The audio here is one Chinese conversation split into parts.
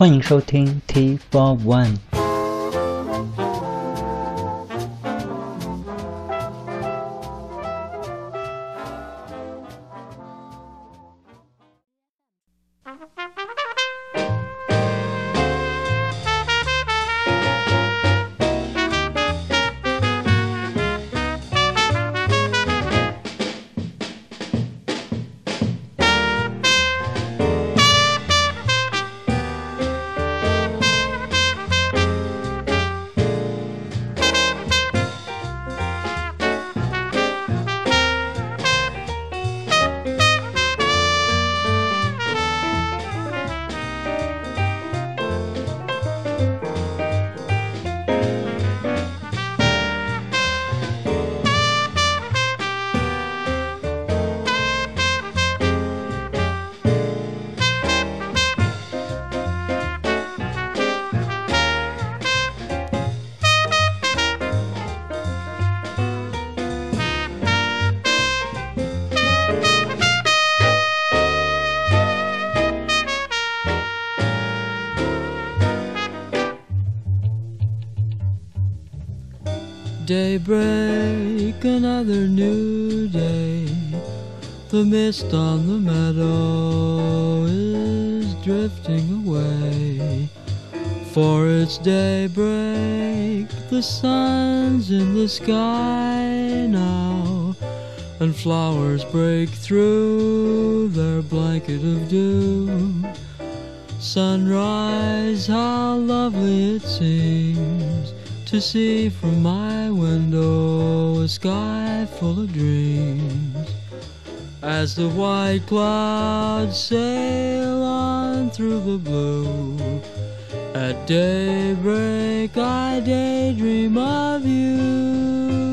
欢迎收听 T Four One。 Daybreak, another new day. The mist on the meadow is drifting away. For it's daybreak, the sun's in the sky now, and flowers break through their blanket of dew. Sunrise, how lovely it seems to see from my window a sky full of dreams. As the white clouds sail on through the blue, at daybreak I daydream of you.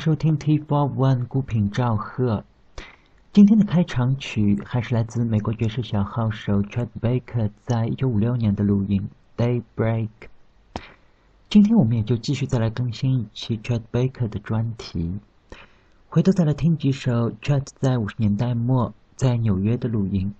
收听 T Four One 孤品赵贺。今天的开场曲还是来自美国爵士小号手 Chet Baker 在一九五六年的录音《Daybreak》。今天我们也就继续再来更新一期 Chet Baker 的专题，回头再来听几首 Chet 在五十年代末在纽约的录音。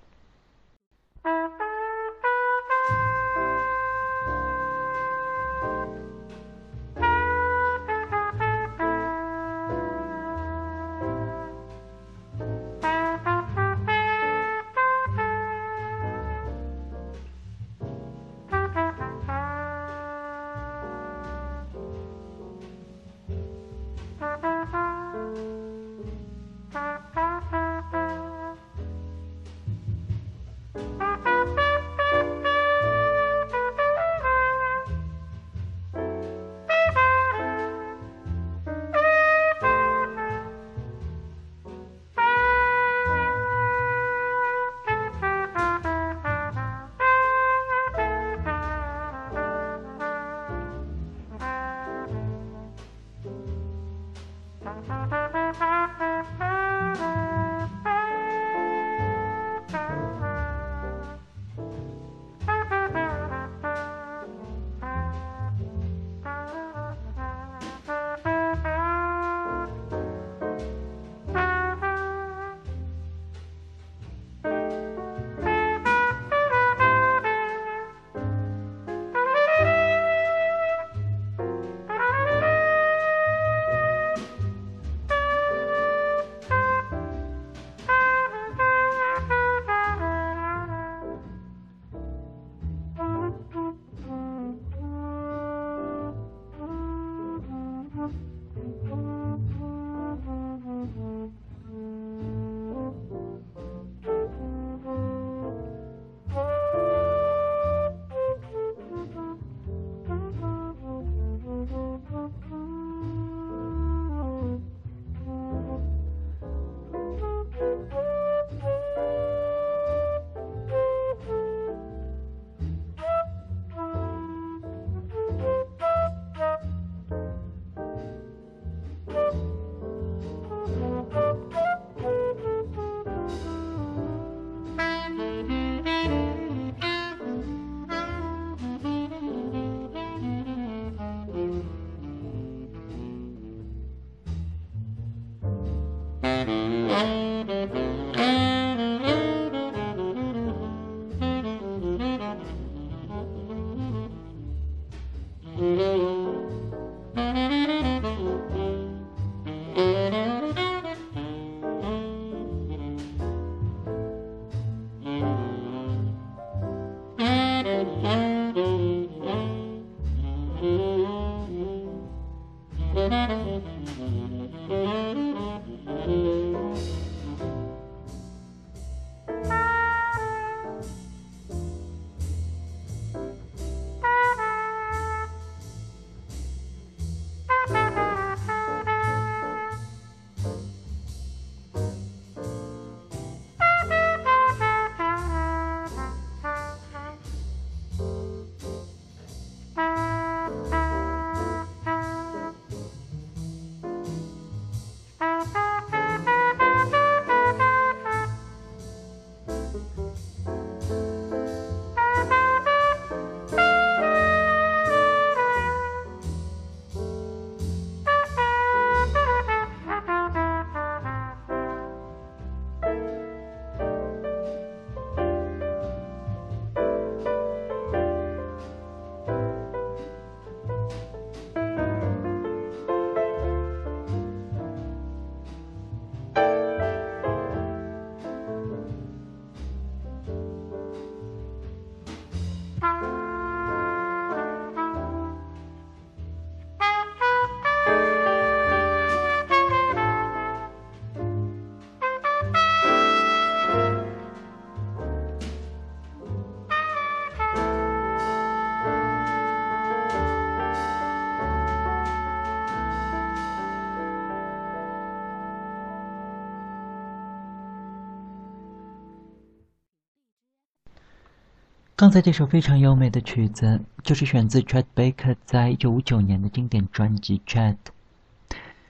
刚才这首非常优美的曲子，就是选自 Chet Baker 在1959年的经典专辑《Chet》，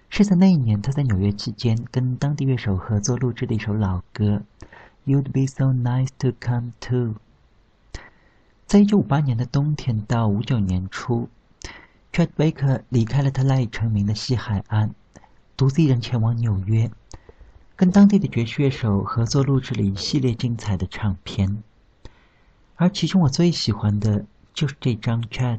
是在那一年他在纽约期间跟当地乐手合作录制的一首老歌《You'd Be So Nice to Come To》。在1958年的冬天到59年初，Chet Baker 离开了他赖以成名的西海岸，独自一人前往纽约，跟当地的爵士乐手合作录制了一系列精彩的唱片。而其中我最喜欢的就是这张《Chat》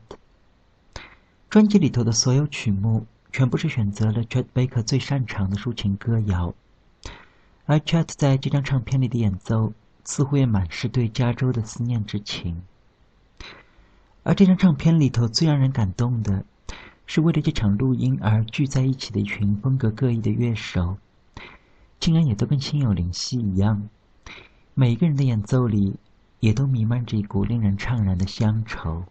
专辑里头的所有曲目，全部是选择了 Chet Baker 最擅长的抒情歌谣。而 Chat 在这张唱片里的演奏，似乎也满是对加州的思念之情。而这张唱片里头最让人感动的，是为了这场录音而聚在一起的一群风格各异的乐手，竟然也都跟心有灵犀一样，每一个人的演奏里。也都弥漫着一股令人怅然的乡愁。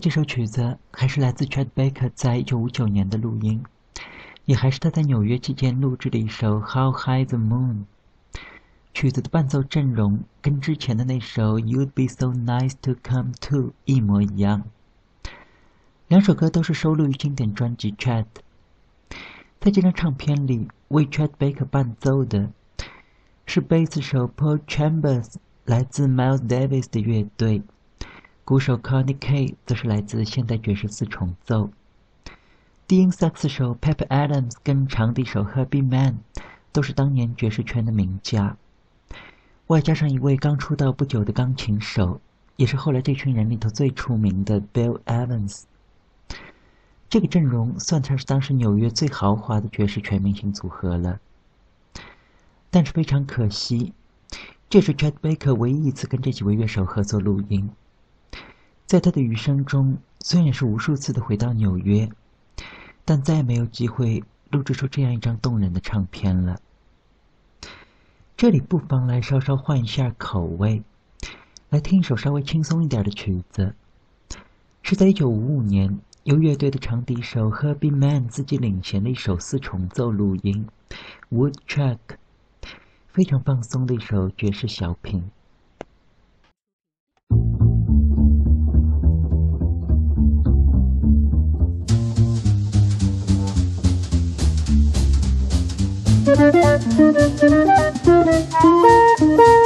这首曲子还是来自 Chad Baker 在一九五九年的录音，也还是他在纽约期间录制的一首《How High the Moon》。曲子的伴奏阵容跟之前的那首《You'd Be So Nice to Come To》一模一样。两首歌都是收录于经典专辑《Chet》。在这张唱片里，为 Chad Baker 伴奏的是贝斯手 Paul Chambers，来自 Miles Davis 的乐队。鼓手 Connie K 则是来自现代爵士四重奏，低音萨克斯手 Pep Adams 跟长笛手 Herbie Mann 都是当年爵士圈的名家，外加上一位刚出道不久的钢琴手，也是后来这群人里头最出名的 Bill Evans。这个阵容算得是当时纽约最豪华的爵士全明星组合了。但是非常可惜，这是 Chet Baker 唯一一次跟这几位乐手合作录音。在他的余生中，虽然是无数次的回到纽约，但再也没有机会录制出这样一张动人的唱片了。这里不妨来稍稍换一下口味，来听一首稍微轻松一点的曲子，是在1955年由乐队的长笛手 Herbie Mann 自己领衔的一首四重奏录音《Wood Track》，非常放松的一首爵士小品。Thank you.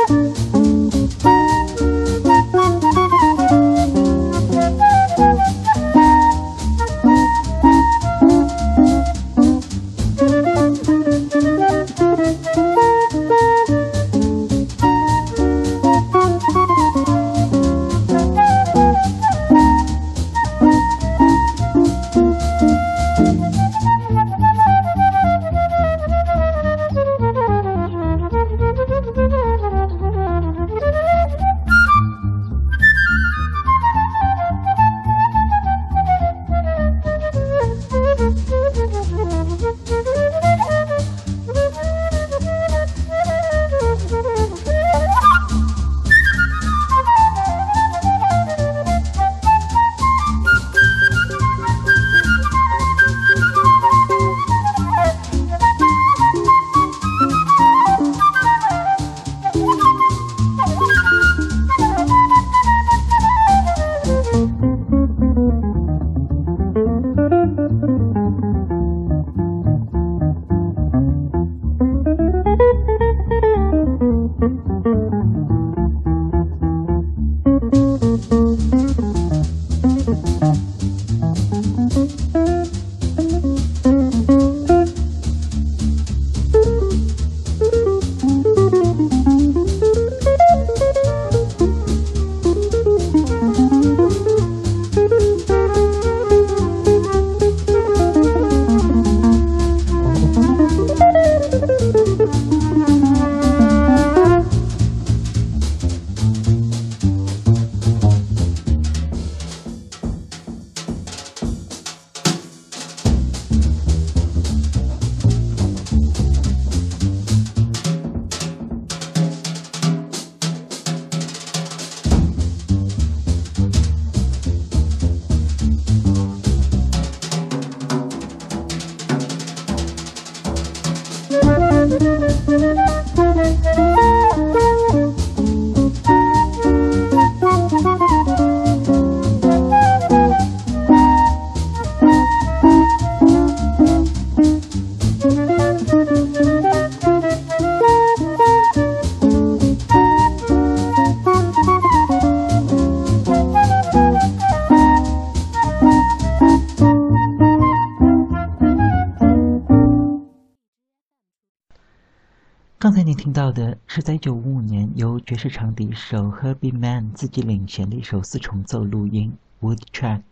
是长笛手 Herbie Mann 自己领衔的一首四重奏录音 Wood Track。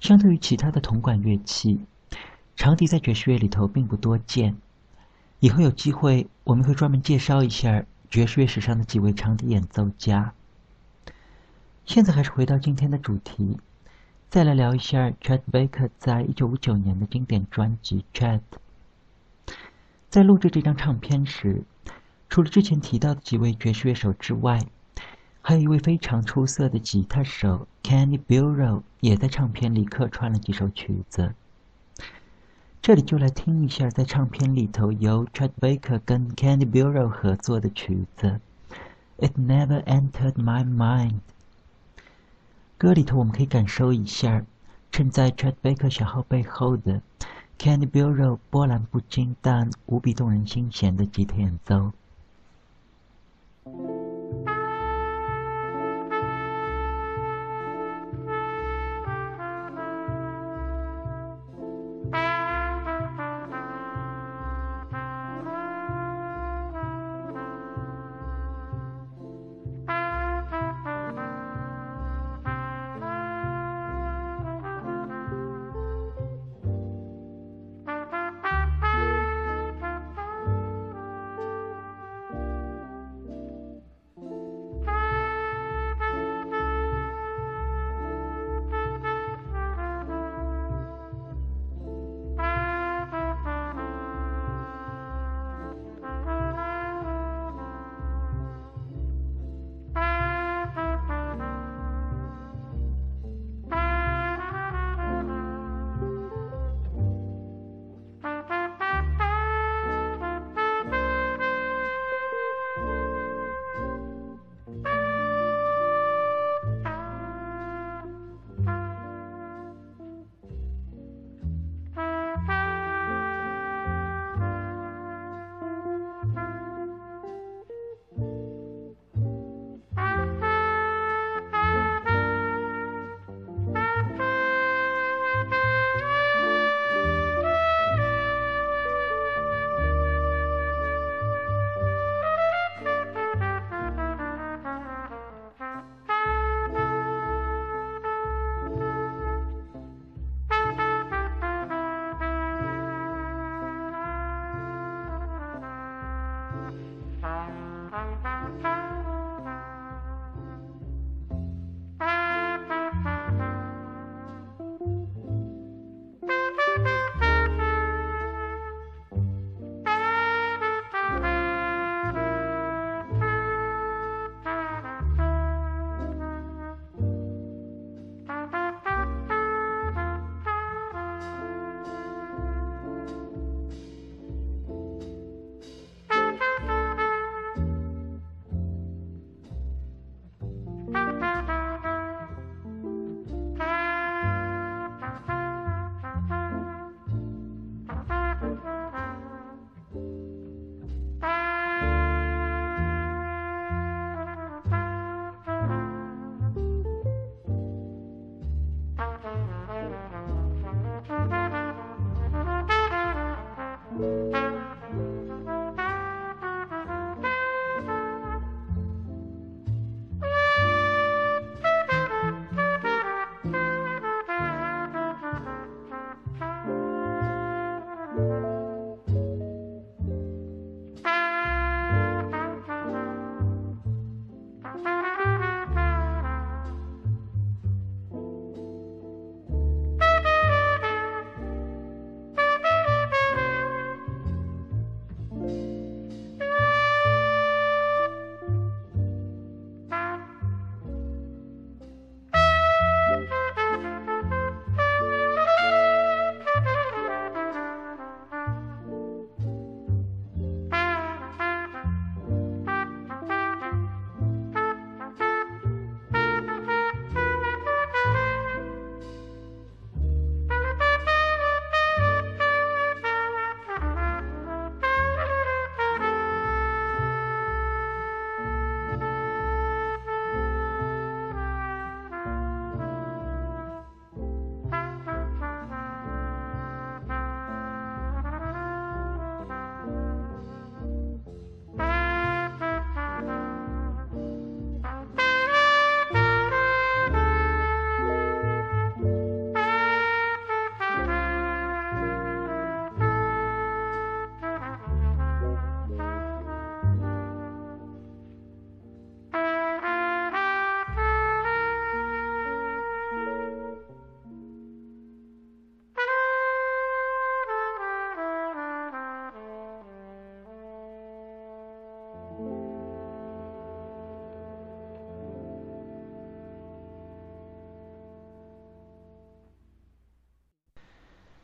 相对于其他的铜管乐器，长笛在爵士乐里头并不多见。以后有机会，我们会专门介绍一下爵士乐史上的几位长笛演奏家。现在还是回到今天的主题，再来聊一下 Chet Baker 在一九五九年的经典专辑《Chet》。在录制这张唱片时，除了之前提到的几位爵士乐手之外，还有一位非常出色的吉他手 Kenny Burrell 也在唱片里客串了几首曲子。这里就来听一下在唱片里头由 Chet Baker 跟 Kenny Burrell 合作的曲子《It Never Entered My Mind》。歌里头我们可以感受一下衬在 Chet Baker 小号背后的。Kenny Burrell 波澜不惊但无比动人心弦的吉他演奏。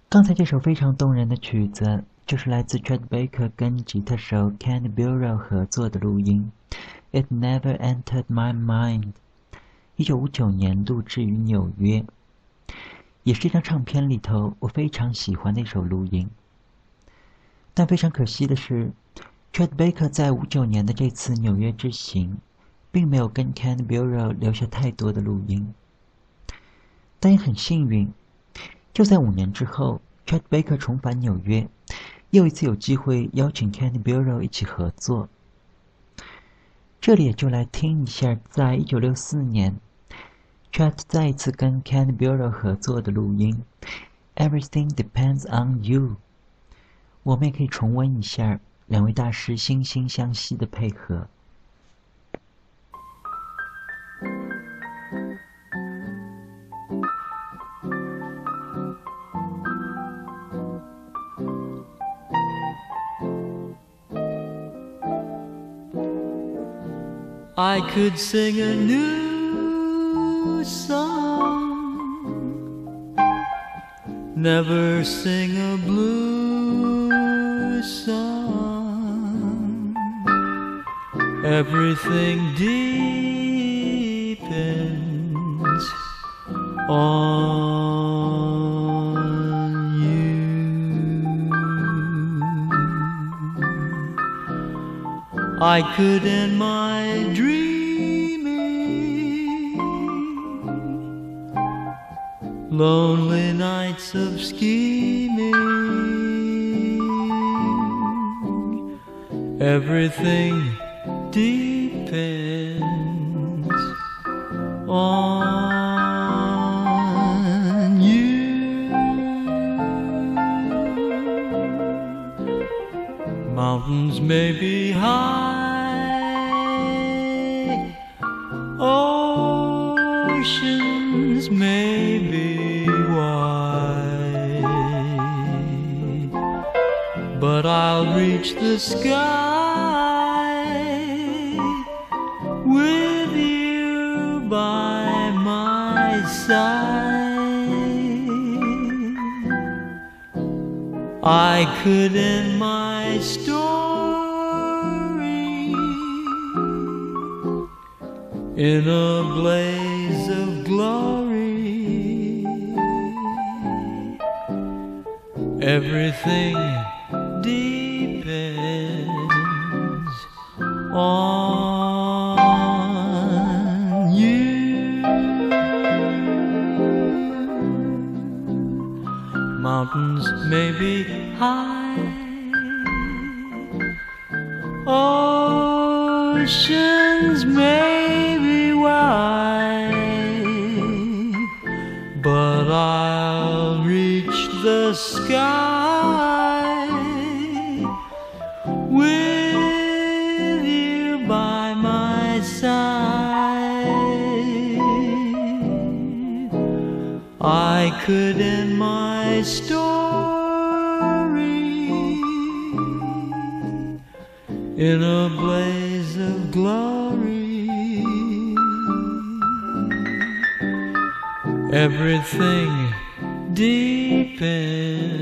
刚才这首非常动人的曲子，就是来自 Chet Baker 跟吉他手 Kenny Burrell 合作的录音。It never entered my mind。一九五九年录制于纽约，也是一张唱片里头我非常喜欢的一首录音。但非常可惜的是，Chet Baker 在五九年的这次纽约之行，并没有跟 Kenny Burrell 留下太多的录音。但也很幸运。就在五年之后，Chet Baker 重返纽约，又一次有机会邀请 Kenny Bureau 一起合作。这里也就来听一下，在一九六四年，Chet 再一次跟 Kenny Bureau 合作的录音《Everything Depends on You》。我们也可以重温一下两位大师惺惺相惜的配合。I could sing a new song, never sing a blue song. Everything depends on you. I could end my lonely nights of scheming. Everything depends on you. Mountains may be high, reach the sky with you by my side. I could end my story in a blaze of glory. Everything could end my story in a blaze of glory. Everything depends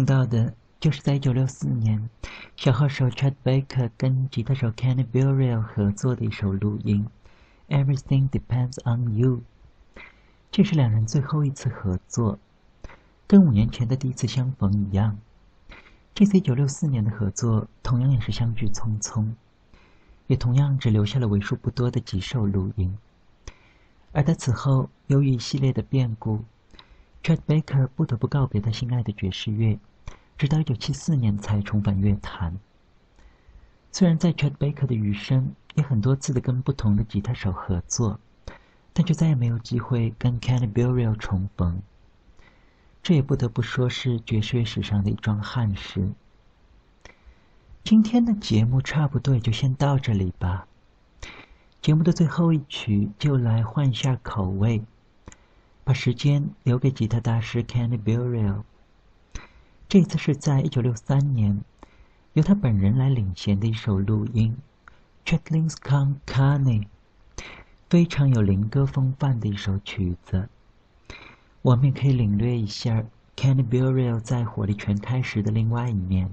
听到的，就是在1964年，小号手 Chet Baker 跟吉他手 Kenny Burrell 合作的一首录音，《Everything Depends on You》。这是两人最后一次合作，跟五年前的第一次相逢一样。这次1964年的合作，同样也是相聚匆匆，也同样只留下了为数不多的几首录音。而在此后，由于一系列的变故，Chet Baker 不得不告别他心爱的爵士乐，直到1974年才重返乐坛。虽然在 Chet Baker 的余生也很多次的跟不同的吉他手合作，但却再也没有机会跟 Kenny Burrell 重逢。这也不得不说是爵士乐史上的一桩憾事。今天的节目差不多也就先到这里吧。节目的最后一曲就来换一下口味，把时间留给吉他大师 Kenny Burrell。这次是在一九六三年，由他本人来领衔的一首录音，《Chatlin's Con c a n e》，非常有灵歌风范的一首曲子。我们也可以领略一下 Kenny Burrell 在火力全开时的另外一面。